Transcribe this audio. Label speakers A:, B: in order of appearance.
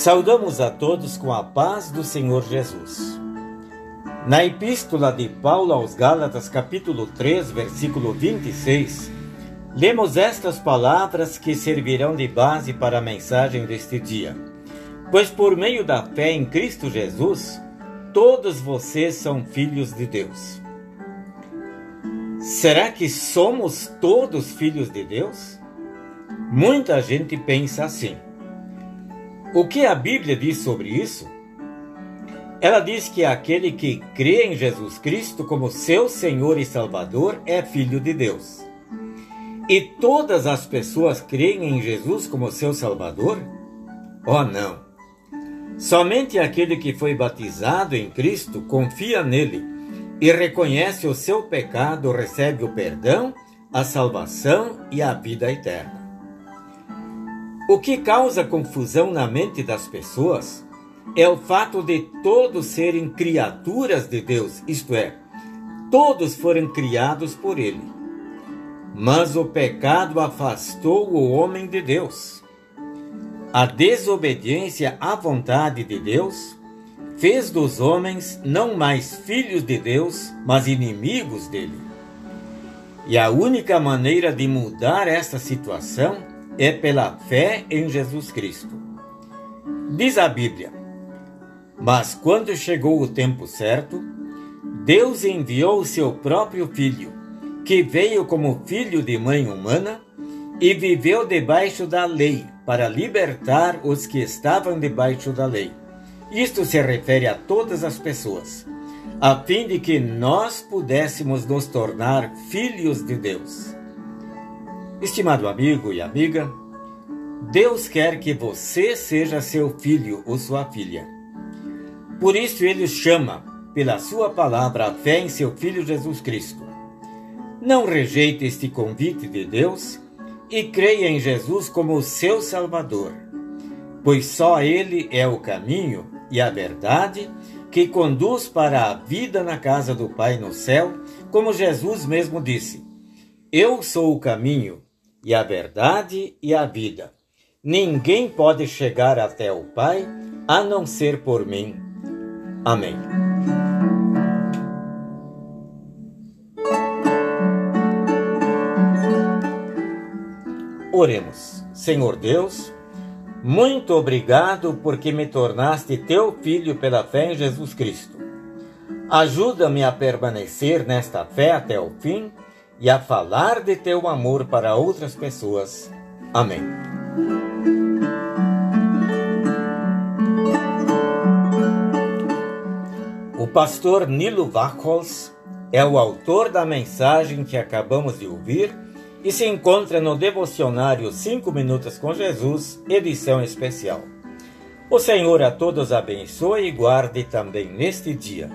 A: Saudamos a todos com a paz do Senhor Jesus. Na epístola de Paulo aos Gálatas, capítulo 3, versículo 26, lemos estas palavras que servirão de base para a mensagem deste dia. Pois por meio da fé em Cristo Jesus, todos vocês são filhos de Deus. Será que somos todos filhos de Deus? Muita gente pensa assim. O que a Bíblia diz sobre isso? Ela diz que aquele que crê em Jesus Cristo como seu Senhor e Salvador é filho de Deus. E todas as pessoas creem em Jesus como seu Salvador? Oh, não! Somente aquele que foi batizado em Cristo confia nele e reconhece o seu pecado recebe o perdão, a salvação e a vida eterna. O que causa confusão na mente das pessoas é o fato de todos serem criaturas de Deus, isto é, todos foram criados por Ele. Mas o pecado afastou o homem de Deus. A desobediência à vontade de Deus fez dos homens não mais filhos de Deus, mas inimigos dele. E a única maneira de mudar esta situação é pela fé em Jesus Cristo. Diz a Bíblia: Mas quando chegou o tempo certo, Deus enviou o seu próprio filho, que veio como filho de mãe humana e viveu debaixo da lei, para libertar os que estavam debaixo da lei. Isto se refere a todas as pessoas, a fim de que nós pudéssemos nos tornar filhos de Deus. Estimado amigo e amiga, Deus quer que você seja seu filho ou sua filha. Por isso ele chama, pela sua palavra, a fé em seu filho Jesus Cristo. Não rejeite este convite de Deus e creia em Jesus como o seu Salvador, pois só ele é o caminho e a verdade que conduz para a vida na casa do Pai no céu, como Jesus mesmo disse: Eu sou o caminho e a verdade e a vida. Ninguém pode chegar até o Pai a não ser por mim. Amém. Oremos. Senhor Deus, muito obrigado porque me tornaste teu filho pela fé em Jesus Cristo. Ajuda-me a permanecer nesta fé até o fim e a falar de teu amor para outras pessoas. Amém. O pastor Nilo Vachholz é o autor da mensagem que acabamos de ouvir e se encontra no devocionário 5 Minutos com Jesus, edição especial. O Senhor a todos abençoe e guarde também neste dia.